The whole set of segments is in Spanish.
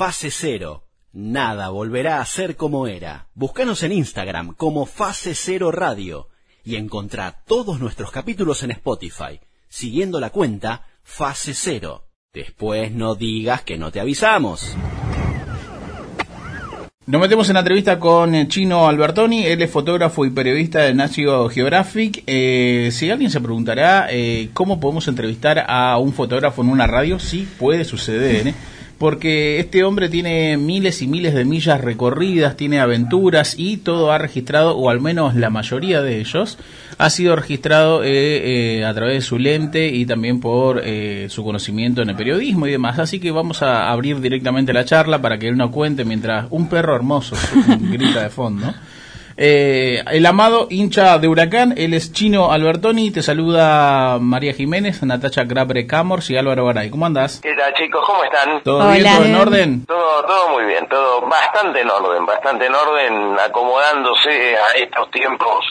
Fase Cero. Nada volverá a ser como era. Búscanos en Instagram como Fase Cero Radio y encontrá todos nuestros capítulos en Spotify, siguiendo la cuenta Fase Cero. Después no digas que no te avisamos. Nos metemos en la entrevista con eh, Chino Albertoni, él es fotógrafo y periodista de National Geographic. Eh, si alguien se preguntará eh, cómo podemos entrevistar a un fotógrafo en una radio, sí puede suceder. ¿eh? Porque este hombre tiene miles y miles de millas recorridas, tiene aventuras y todo ha registrado, o al menos la mayoría de ellos, ha sido registrado eh, eh, a través de su lente y también por eh, su conocimiento en el periodismo y demás. Así que vamos a abrir directamente la charla para que él nos cuente mientras un perro hermoso grita de fondo. Eh, el amado hincha de Huracán, él es Chino Albertoni, te saluda María Jiménez, Natacha Grabre Camors y Álvaro Garay. ¿Cómo andás? ¿Qué tal chicos? ¿Cómo están? ¿Todo Hola. bien? ¿Todo en orden? Todo, todo muy bien, todo bastante en orden, bastante en orden, acomodándose a estos tiempos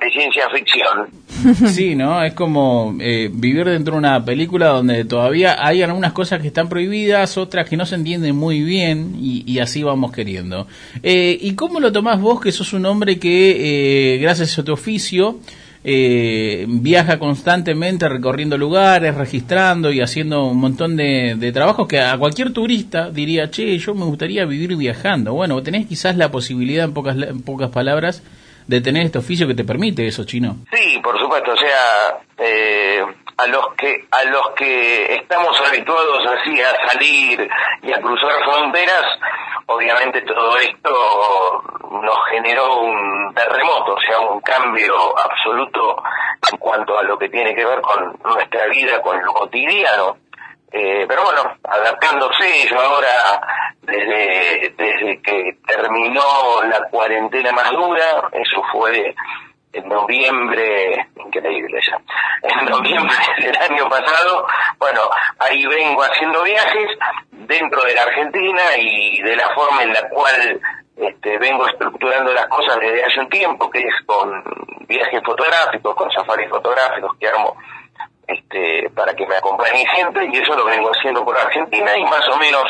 de ciencia ficción. Sí, ¿no? Es como eh, vivir dentro de una película donde todavía hay algunas cosas que están prohibidas, otras que no se entienden muy bien y, así vamos queriendo. Eh, ¿Y cómo lo tomás vos, que sos un hombre que, eh, gracias a tu oficio, eh, viaja constantemente recorriendo lugares, registrando y haciendo un montón de, de trabajos que a cualquier turista diría, che, yo me gustaría vivir viajando. Bueno, tenés quizás la posibilidad, en pocas, en pocas palabras, de tener este oficio que te permite eso, chino. Sí, por supuesto, o sea, eh, a los que a los que estamos habituados así a salir y a cruzar fronteras, obviamente todo esto nos generó un terremoto, o sea, un cambio absoluto en cuanto a lo que tiene que ver con nuestra vida, con lo cotidiano. Eh, pero bueno, adaptándose, yo ahora, desde, desde que terminó la cuarentena más dura, eso fue en noviembre, increíble ya, en noviembre del año pasado, bueno, ahí vengo haciendo viajes dentro de la Argentina y de la forma en la cual este, vengo estructurando las cosas desde hace un tiempo, que es con viajes fotográficos, con safaris fotográficos que armo este, para que me acompañe gente y eso lo vengo haciendo por Argentina y más o menos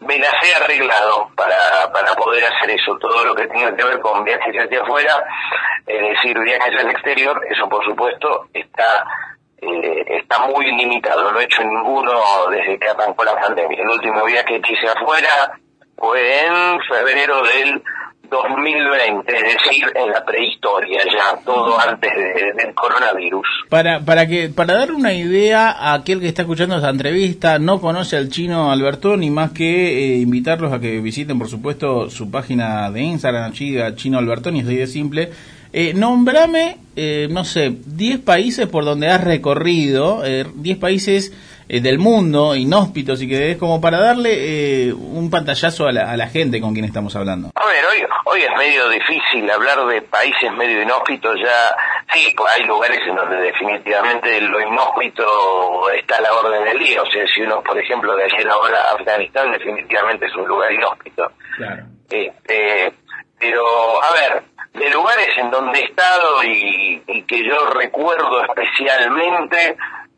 me las he arreglado para, para poder hacer eso, todo lo que tenga que ver con viajes hacia afuera, es decir, viajes al exterior, eso por supuesto está eh, está muy limitado, no he hecho ninguno desde que arrancó la pandemia. El último viaje que hice afuera fue en febrero del 2020, es decir, en la prehistoria, ya todo antes de- del coronavirus. Para, para que para dar una idea a aquel que está escuchando esta entrevista, no conoce al chino Alberto, ni más que eh, invitarlos a que visiten, por supuesto, su página de Instagram, chica Chino Albertoni, así de simple. Eh, nombrame, eh, no sé, 10 países por donde has recorrido, eh, 10 países eh, del mundo, inhóspitos, y que es como para darle eh, un pantallazo a la, a la gente con quien estamos hablando. A ver, hoy, hoy es medio difícil hablar de países medio inhóspitos, ya sí, hay lugares en donde definitivamente lo inhóspito está a la orden del día, o sea, si uno, por ejemplo, de ayer ahora a Afganistán, definitivamente es un lugar inhóspito. Claro. Este, pero, a ver, de lugares en donde he estado y, y que yo recuerdo especialmente,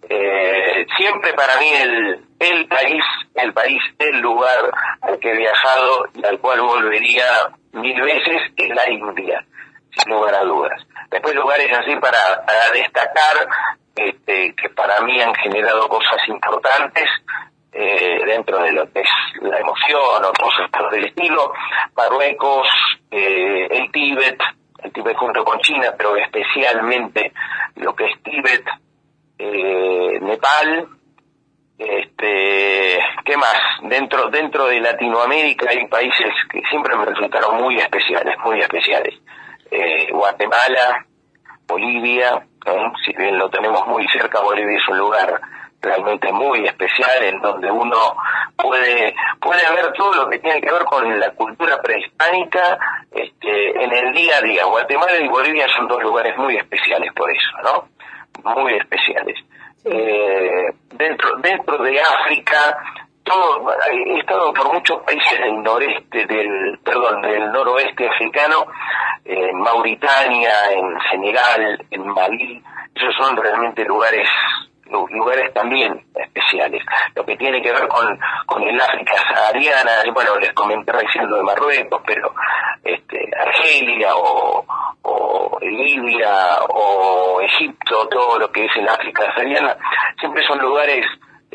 eh, siempre para mí el, el país, el país, el lugar al que he viajado y al cual volvería mil veces es la India, sin lugar a dudas. Después lugares así para, destacar, este, que para mí han generado cosas importantes, eh, dentro de lo que es la emoción o cosas por el estilo, Marruecos, eh, el Tíbet, el Tíbet junto con China, pero especialmente lo que es Tíbet, eh, Este, ¿qué más? Dentro, dentro de Latinoamérica hay países que siempre me resultaron muy especiales, muy especiales. Eh, Guatemala, Bolivia, si bien lo tenemos muy cerca, Bolivia es un lugar realmente muy especial en donde uno puede puede ver todo lo que tiene que ver con la cultura prehispánica este, en el día a día. Guatemala y Bolivia son dos lugares muy especiales por eso, ¿no? Muy especiales. Eh, dentro dentro de África todo he estado por muchos países del noreste del perdón del noroeste africano en Mauritania en Senegal en Malí. Esos son realmente lugares lugares también especiales. Lo que tiene que ver con, con el África sahariana, bueno, les comenté recién lo de Marruecos, pero este, Argelia o, o Libia o Egipto, todo lo que es el África sahariana, siempre son lugares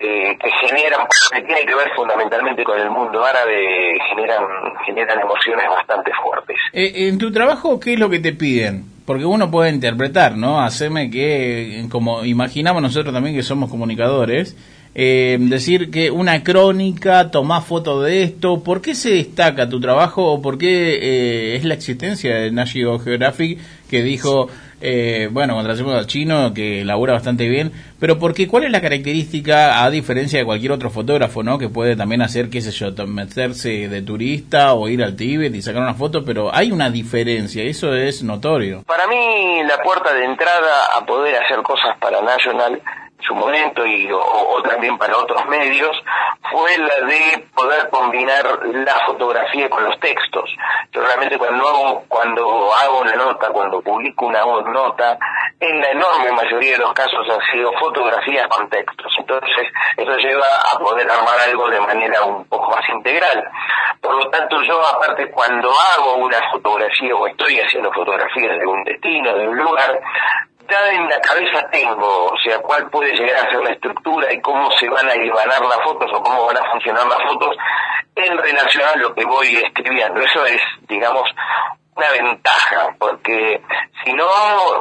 eh, que generan, que tiene que ver fundamentalmente con el mundo árabe, generan, generan emociones bastante fuertes. Eh, en tu trabajo, ¿qué es lo que te piden? Porque uno puede interpretar, ¿no? Hacerme que, como imaginamos nosotros también que somos comunicadores, eh, decir que una crónica, tomás foto de esto, ¿por qué se destaca tu trabajo o por qué es la existencia de National Geographic que dijo eh, bueno, contratemos al chino, que labura bastante bien, pero porque ¿cuál es la característica, a diferencia de cualquier otro fotógrafo, ¿no? Que puede también hacer, qué sé yo, meterse de turista o ir al Tíbet y sacar una foto, pero hay una diferencia, eso es notorio. Para mí, la puerta de entrada a poder hacer cosas para National su momento y o, también para otros medios fue la de poder combinar la fotografía con los textos. Yo realmente cuando hago, cuando hago una nota, cuando publico una nota, en la enorme mayoría de los casos han sido fotografías con textos. Entonces, eso lleva a poder armar algo de manera un poco más integral. Por lo tanto, yo aparte cuando hago una fotografía o estoy haciendo fotografías de un destino, de un lugar, en la cabeza tengo, o sea, cuál puede llegar a ser la estructura y cómo se van a ibanar las fotos o cómo van a funcionar las fotos en relación a lo que voy escribiendo. Eso es, digamos, una ventaja, porque si no,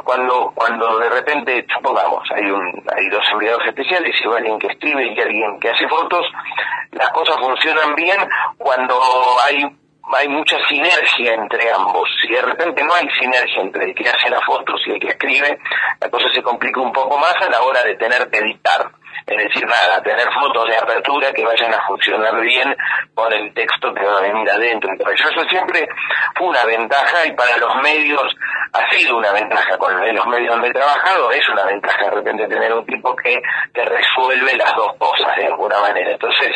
cuando cuando de repente, supongamos, hay un hay dos empleados especiales y alguien que escribe y alguien que hace fotos, las cosas funcionan bien cuando hay hay mucha sinergia entre ambos. Si de repente no hay sinergia entre el que hace las fotos y el que escribe, la cosa se complica un poco más a la hora de tener que editar. Es decir, nada, tener fotos de apertura que vayan a funcionar bien con el texto que va a venir adentro. Eso siempre fue una ventaja y para los medios ha sido una ventaja. Con los medios donde he trabajado es una ventaja de repente tener un tipo que, que resuelve las dos cosas de alguna manera. Entonces,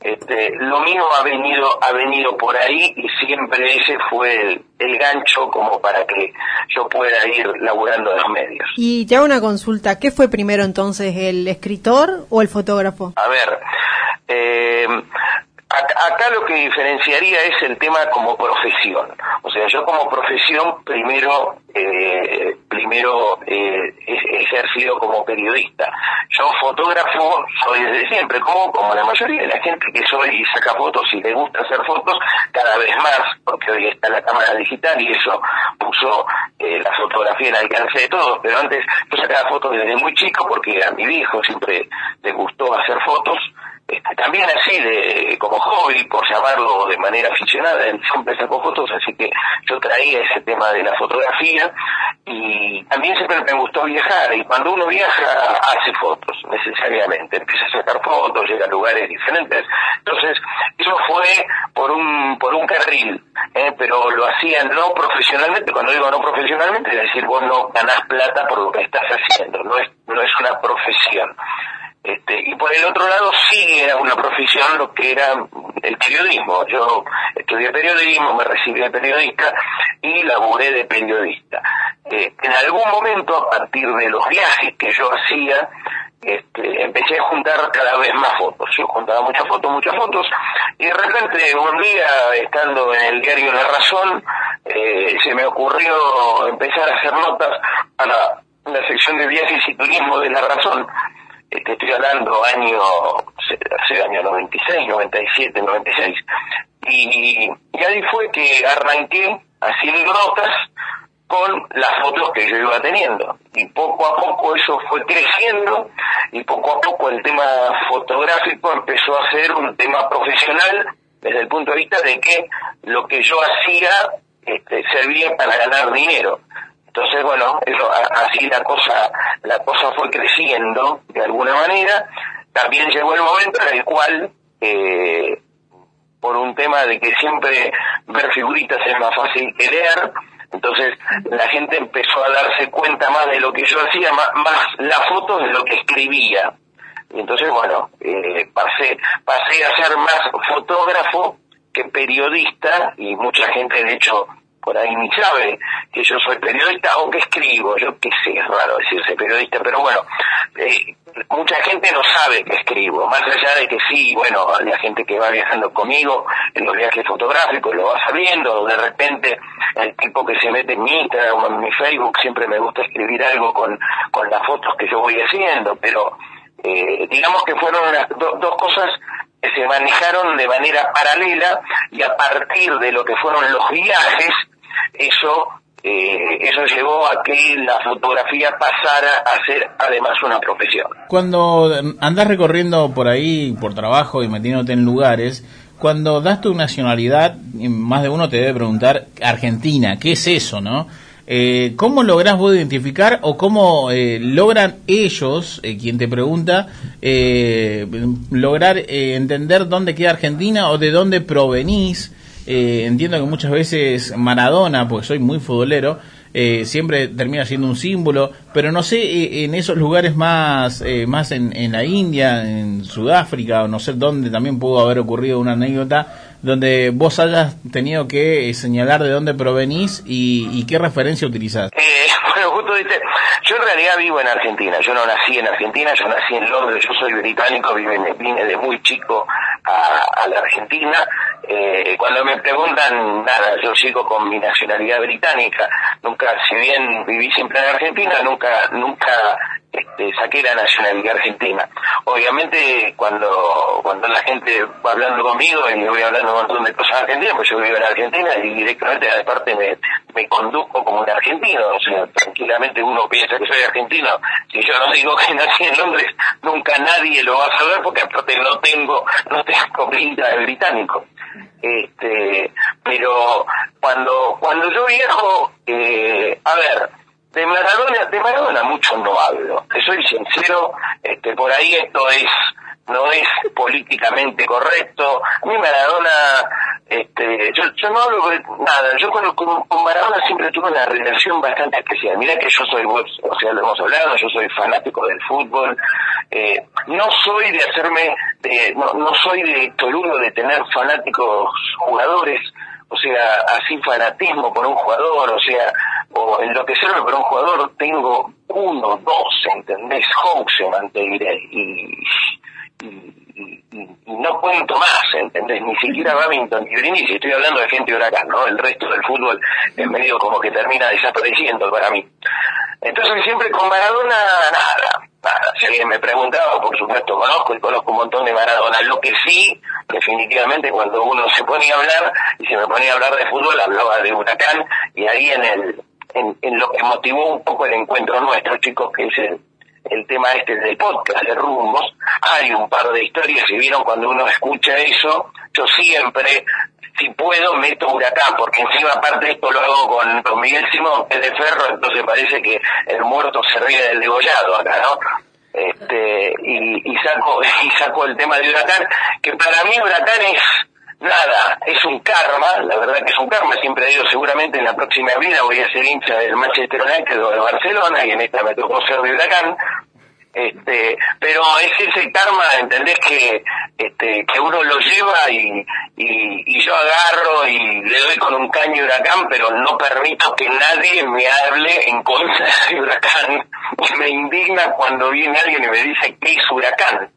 este, lo mío ha venido, ha venido por ahí y siempre ese fue el, gancho como para que yo pueda ir laburando en los medios. Y ya una consulta, ¿qué fue primero entonces, el escritor o el fotógrafo? A ver, eh, acá lo que diferenciaría es el tema como profesión. O sea, yo como profesión primero, eh, primero eh, ejercido como periodista. Yo fotógrafo soy desde siempre, como, como la mayoría de la gente que soy y saca fotos y le gusta hacer fotos cada vez más, porque hoy está la cámara digital y eso puso eh, la fotografía en alcance de todos, pero antes yo sacaba fotos desde muy chico porque a mi viejo siempre le gustó hacer fotos también así de como hobby, por llamarlo de manera aficionada, él siempre sacó fotos, así que yo traía ese tema de la fotografía y también siempre me gustó viajar y cuando uno viaja hace fotos necesariamente, empieza a sacar fotos, llega a lugares diferentes, entonces eso fue por un por un carril, ¿eh? pero lo hacía no profesionalmente, cuando digo no profesionalmente es decir, vos no ganás plata por lo que estás haciendo, no es no es una profesión. Este, y por el otro lado sí era una profesión lo que era el periodismo. Yo estudié periodismo, me recibí de periodista y laburé de periodista. Eh, en algún momento, a partir de los viajes que yo hacía, este, empecé a juntar cada vez más fotos. Yo juntaba muchas fotos, muchas fotos, y de repente un día, estando en el diario La Razón, eh, se me ocurrió empezar a hacer notas para la sección de viajes y turismo de La Razón te estoy hablando año, hace año 96, 97, 96. Y, y ahí fue que arranqué haciendo notas con las fotos que yo iba teniendo. Y poco a poco eso fue creciendo y poco a poco el tema fotográfico empezó a ser un tema profesional desde el punto de vista de que lo que yo hacía este, servía para ganar dinero. Entonces, bueno, eso, así la cosa, la cosa fue creciendo de alguna manera. También llegó el momento en el cual, eh, por un tema de que siempre ver figuritas es más fácil que leer, entonces la gente empezó a darse cuenta más de lo que yo hacía, más, más las fotos de lo que escribía. Y entonces, bueno, eh, pasé, pasé a ser más fotógrafo que periodista y mucha gente, de hecho, por ahí ni sabe que yo soy periodista o que escribo, yo qué sé, es raro decirse periodista, pero bueno, eh, mucha gente no sabe que escribo, más allá de que sí, bueno, la gente que va viajando conmigo en los viajes fotográficos lo va sabiendo, de repente el tipo que se mete en mi Instagram o en mi Facebook siempre me gusta escribir algo con, con las fotos que yo voy haciendo, pero eh, digamos que fueron las dos cosas que se manejaron de manera paralela y a partir de lo que fueron los viajes, eso eh, eso llevó a que la fotografía pasara a ser además una profesión. Cuando andas recorriendo por ahí, por trabajo y metiéndote en lugares, cuando das tu nacionalidad, más de uno te debe preguntar, Argentina, ¿qué es eso, no? Eh, ¿Cómo lográs vos identificar o cómo eh, logran ellos, eh, quien te pregunta, eh, lograr entender dónde queda Argentina o de dónde provenís? Entiendo que muchas veces Maradona, porque soy muy futbolero, siempre termina siendo un símbolo, pero no sé en esos lugares más, más en, en la India, en Sudáfrica, o no sé dónde también pudo haber ocurrido una anécdota donde vos hayas tenido que señalar de dónde provenís y, qué referencia utilizás. Eh, bueno, justo dice, yo en realidad vivo en Argentina, yo no nací en Argentina, yo nací en Londres, yo soy británico, vine, vine de muy chico a, la Argentina. Eh, cuando me preguntan, nada, yo sigo con mi nacionalidad británica, nunca, si bien viví siempre en Argentina, nunca, nunca este, saqué la nacionalidad argentina. Obviamente cuando cuando la gente va hablando conmigo y me voy hablando un montón de cosas argentinas, pues yo vivo en Argentina y directamente aparte me, me conduzco como un argentino, o sea, tranquilamente uno piensa que soy argentino. Si yo no digo que nací en Londres, nunca nadie lo va a saber porque aparte no tengo, no tengo pinta de británico. Este, pero cuando, cuando yo viajo, eh, a ver, de Maradona, de Maradona mucho no hablo. Te soy sincero, este, por ahí esto es, no es políticamente correcto. A Maradona, este, yo, yo no hablo de nada. Yo con, con, Maradona siempre tuve una relación bastante especial. Mira que yo soy, o sea, lo hemos hablado, yo soy fanático del fútbol. Eh, no soy de hacerme, de, no, no soy de Toruno de tener fanáticos jugadores o sea, así fanatismo por un jugador, o sea, o enloquecerme por un jugador, tengo uno, dos, ¿entendés? Houseman, te diré, y, y, no cuento más, ¿entendés? Ni siquiera Babington ni Brindisi, estoy hablando de gente de huracán, ¿no? El resto del fútbol es medio como que termina desapareciendo para mí. Entonces siempre con Maradona, nada, nada. Si alguien me preguntaba, por supuesto conozco y conozco un montón de Maradona. Lo que sí, definitivamente, cuando uno se ponía a hablar, y se me ponía a hablar de fútbol, hablaba de Huracán, y ahí en el en, lo que motivó un poco el encuentro nuestro, chicos, que es el, el tema este del podcast de rumbos, hay un par de historias, si vieron cuando uno escucha eso, yo siempre, si puedo, meto huracán, porque encima aparte esto lo hago con, con Miguel Simón, que es de Ferro, entonces parece que el muerto se ríe del degollado acá, ¿no? Este, y, y saco, y saco el tema de huracán, que para mí huracán es, nada, es un karma, la verdad que es un karma, siempre digo, seguramente en la próxima vida voy a ser hincha del Manchester United o de Barcelona, y en esta me tocó ser de Huracán, este, pero es ese karma, entendés que, este, que uno lo lleva y, y, yo agarro y le doy con un caño huracán, pero no permito que nadie me hable en contra de huracán. Y me indigna cuando viene alguien y me dice que es huracán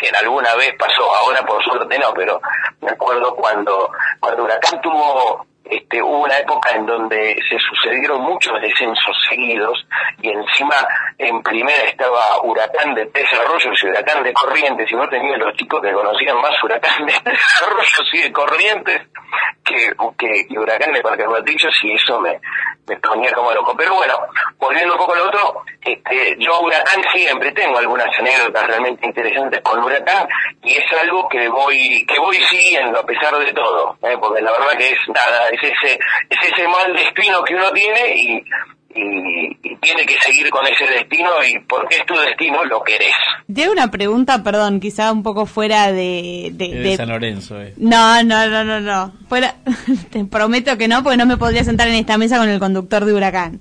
que en alguna vez pasó, ahora por suerte no, pero me acuerdo cuando, cuando Huracán tuvo este, una época en donde se sucedieron muchos descensos seguidos y encima en primera estaba Huracán de Tres y Huracán de Corrientes y no tenía los chicos que conocían más Huracán de Tres Arroyos y de Corrientes que, que, Huracán de Parque Patricios y eso me, me ponía como loco. Pero bueno, volviendo un poco al otro, este, yo Huracán siempre tengo algunas anécdotas realmente interesantes con Huracán y es algo que voy que voy siguiendo a pesar de todo, ¿eh? porque la verdad que es nada, es ese, es ese mal destino que uno tiene y, y, tiene que seguir con ese destino y porque es tu destino lo querés. De una pregunta, perdón, quizá un poco fuera de... De, San Lorenzo, eh. No, no, no, no, no. Fuera, te prometo que no, porque no me podría sentar en esta mesa con el conductor de Huracán.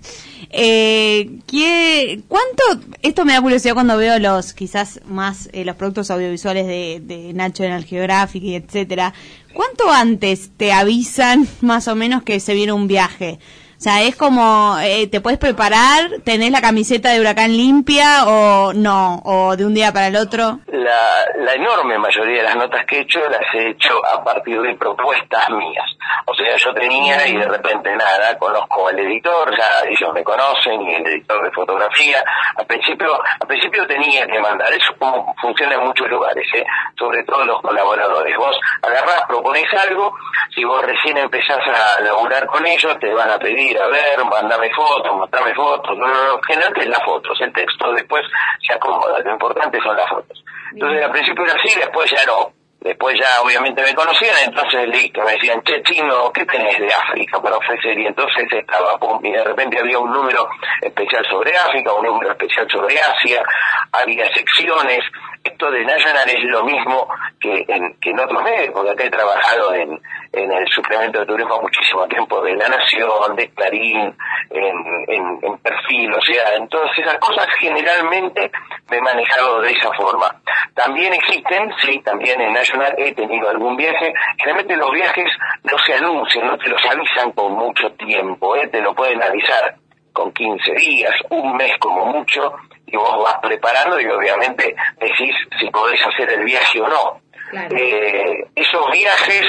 Eh, ¿qué, ¿Cuánto? Esto me da curiosidad cuando veo los, quizás más eh, los productos audiovisuales de, de Nacho en el Geographic y etcétera. ¿Cuánto antes te avisan más o menos que se viene un viaje? Sea, es como, eh, te puedes preparar, tenés la camiseta de huracán limpia o no, o de un día para el otro. La, la enorme mayoría de las notas que he hecho las he hecho a partir de propuestas mías. O sea, yo tenía y de repente nada, conozco al editor, ya ellos me conocen y el editor de fotografía. Al principio, al principio tenía que mandar, eso como funciona en muchos lugares, ¿eh? sobre todo los colaboradores. Vos agarrás, proponés algo, si vos recién empezás a laburar con ellos, te van a pedir a ver, mandame fotos, mostrame fotos, no, no, no, generalmente las fotos, el texto después se acomoda, lo importante son las fotos. Entonces al principio era así, después ya no. Después ya obviamente me conocían, entonces listo, me decían, che chino, ¿qué tenés de África para ofrecer? Y entonces estaba, pum, y de repente había un número especial sobre África, un número especial sobre Asia, había secciones, esto de National es lo mismo que en, que en otros medios, porque acá he trabajado en, en el suplemento de turismo muchísimo tiempo de La Nación, de Clarín, en, en, Perfil, o sea, en todas esas cosas generalmente me he manejado de esa forma. También existen, sí, también en National he tenido algún viaje, generalmente los viajes no se anuncian, no te los avisan con mucho tiempo, ¿eh? te lo pueden avisar con 15 días, un mes como mucho, y vos vas preparando y obviamente decís si podés hacer el viaje o no. Eh, esos viajes,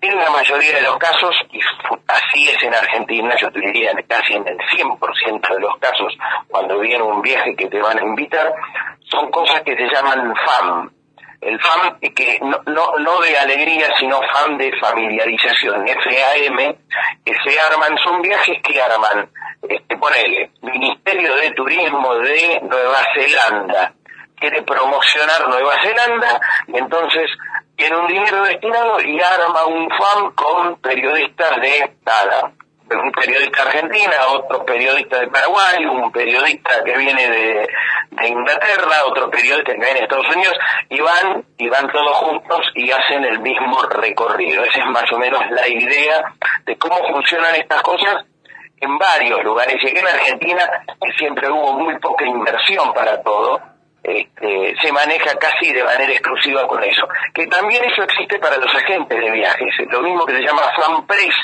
en la mayoría de los casos, y así es en Argentina, yo te diría casi en el 100% de los casos, cuando viene un viaje que te van a invitar, son cosas que se llaman FAM. El FAM, que no, no, no de alegría, sino FAM de familiarización, FAM, que se arman, son viajes que arman este, ponele, Ministerio de Turismo de Nueva Zelanda quiere promocionar Nueva Zelanda y entonces tiene un dinero destinado y arma un fan con periodistas de nada, un periodista argentina, otro periodista de Paraguay, un periodista que viene de, de, Inglaterra, otro periodista que de Estados Unidos, y van, y van todos juntos y hacen el mismo recorrido. Esa es más o menos la idea de cómo funcionan estas cosas en varios lugares. Y aquí en Argentina, que siempre hubo muy poca inversión para todo, este, se maneja casi de manera exclusiva con eso. Que también eso existe para los agentes de viajes. Lo mismo que se llama fan press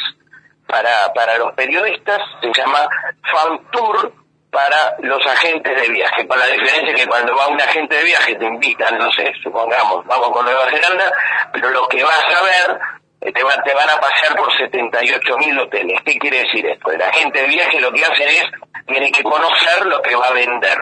para, para los periodistas, se llama fan tour para los agentes de viaje, con la diferencia que cuando va un agente de viaje te invitan, no sé, supongamos, vamos con Nueva Zelanda, pero lo que vas a ver te, te van a pasear por 78 mil hoteles. ¿Qué quiere decir esto? El agente de viaje lo que hace es, tiene que conocer lo que va a vender.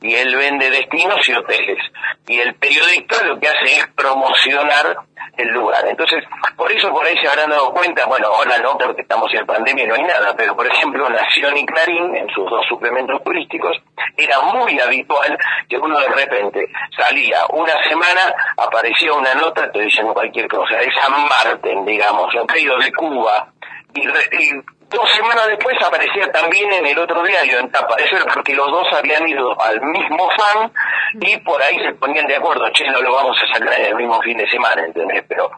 Y él vende destinos y hoteles. Y el periodista lo que hace es promocionar el lugar. Entonces, por eso por ahí se habrán dado cuenta, bueno, ahora no, porque estamos en pandemia y no hay nada, pero por ejemplo, Nación y Clarín, en sus dos suplementos turísticos, era muy habitual que uno de repente salía una semana, aparecía una nota, estoy diciendo cualquier cosa, de San Martín, digamos, un pedido de Cuba, y, y dos semanas después aparecía también en el otro diario, en tapa. Porque los dos habían ido al mismo fan y por ahí se ponían de acuerdo, che, no lo vamos a sacar en el mismo fin de semana, ¿entendés? Pero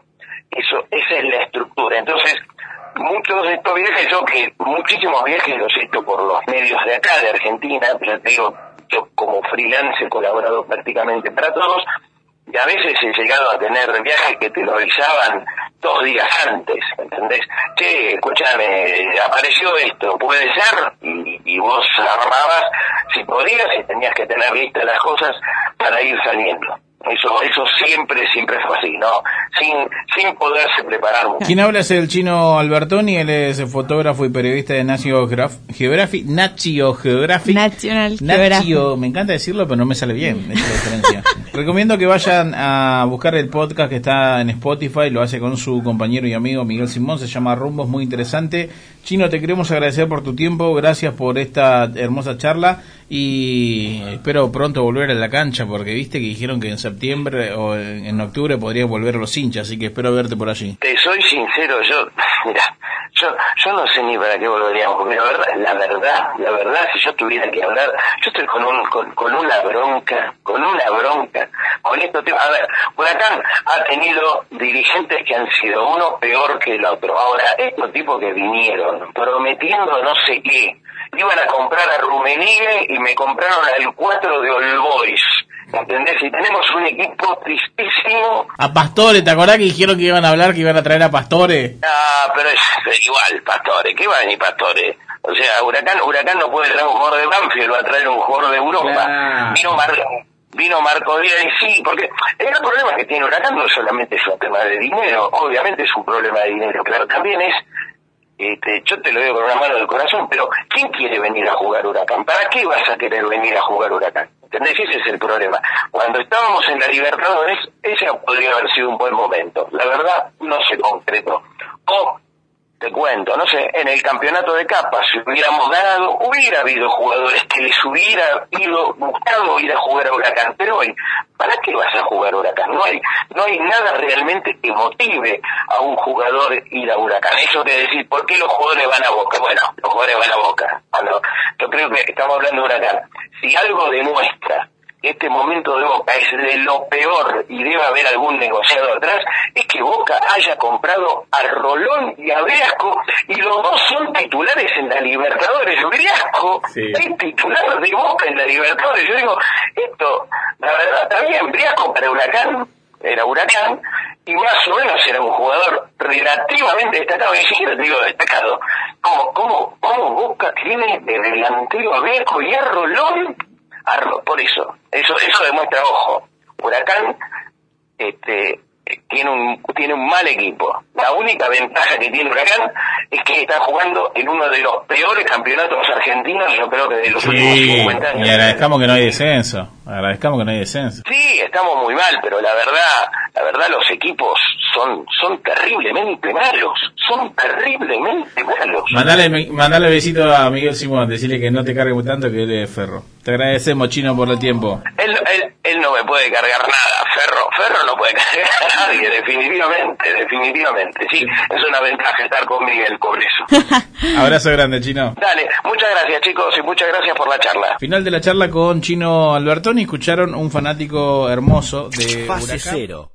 eso, esa es la estructura. Entonces, muchos de estos viajes, yo que muchísimos viajes los he hecho por los medios de acá, de Argentina, pero te digo, yo como freelance he colaborado prácticamente para todos, y a veces he llegado a tener viajes que te lo avisaban dos días antes, ¿entendés? Che, escúchame, apareció esto, puede ser, y, y vos armabas si podías y tenías que tener listas las cosas para ir saliendo. Eso, eso siempre, siempre fue así, ¿no? Sin, sin poderse preparar mucho. Quien habla es el chino Albertoni, él es fotógrafo y periodista de National Geographic, Nacio Geographic. National Nacio, me encanta decirlo, pero no me sale bien, esa. Recomiendo que vayan a buscar el podcast que está en Spotify, lo hace con su compañero y amigo Miguel Simón, se llama Rumbos, muy interesante. Chino, te queremos agradecer por tu tiempo, gracias por esta hermosa charla y espero pronto volver a la cancha porque viste que dijeron que en septiembre o en octubre podrían volver los hinchas, así que espero verte por allí. Te soy sincero, yo, mira, yo yo, no sé ni para qué volveríamos, porque la verdad, la verdad, la verdad, si yo tuviera que hablar, yo estoy con un, con, con una bronca, con una bronca, con esto, a ver, Huracán ha tenido dirigentes que han sido uno peor que el otro. Ahora, estos tipos que vinieron prometiendo no sé qué, iban a comprar a Rumenigue y me compraron al 4 de All Boys. ¿Entendés? Y tenemos un equipo tristísimo. A Pastore, ¿te acordás que dijeron que iban a hablar, que iban a traer a Pastore? Ah, pero es, igual, Pastore. ¿Qué va a venir Pastore? O sea, Huracán, Huracán no puede traer un jugador de Banfield, va a traer un jugador de Europa. Vino Mar vino Marco Díaz y sí, porque el problema que tiene Huracán no solamente es un tema de dinero, obviamente es un problema de dinero, claro, también es este, yo te lo digo con una mano del corazón, pero ¿quién quiere venir a jugar Huracán? ¿Para qué vas a querer venir a jugar Huracán? ¿Entendés? Ese es el problema. Cuando estábamos en la Libertadores, ese podría haber sido un buen momento. La verdad, no se concretó. Te cuento, no sé, en el campeonato de capas, si hubiéramos ganado, hubiera habido jugadores que les hubiera ido gustado ir a jugar a Huracán, pero hoy, ¿para qué vas a jugar a Huracán? No hay, no hay nada realmente que motive a un jugador ir a Huracán. Eso de decir, ¿por qué los jugadores van a Boca? Bueno, los jugadores van a Boca. Bueno, yo creo que estamos hablando de Huracán. Si algo demuestra este momento de Boca es de lo peor y debe haber algún negociado atrás, es que Boca haya comprado a Rolón y a Briasco y los dos son titulares en la Libertadores. Briasco es titular de Boca en la Libertadores. Yo digo, esto, la verdad, también Briasco para Huracán era Huracán, y más o menos era un jugador relativamente destacado, ni siquiera digo destacado. ¿Cómo, cómo, cómo Boca tiene de delantero a Briasco y a Rolón? Por eso, eso, eso demuestra, ojo, Huracán este, tiene un, tiene un mal equipo. La única ventaja que tiene Huracán es que está jugando en uno de los peores campeonatos argentinos, yo creo que de los últimos 50 años. Y agradezcamos que no hay descenso, agradezcamos que no hay descenso. Sí, estamos muy mal, pero la verdad, la verdad los equipos son, son terriblemente malos, son terriblemente Mandale, mandale besito a Miguel Simón, decirle que no te cargue tanto que él es ferro. Te agradecemos, Chino, por el tiempo. Él, él, él no me puede cargar nada, Ferro, Ferro no puede cargar a nadie, definitivamente, definitivamente. Sí, es una ventaja estar con Miguel por eso. Abrazo grande, Chino. Dale, muchas gracias chicos y muchas gracias por la charla. Final de la charla con Chino Albertoni, escucharon un fanático hermoso de Fase Cero.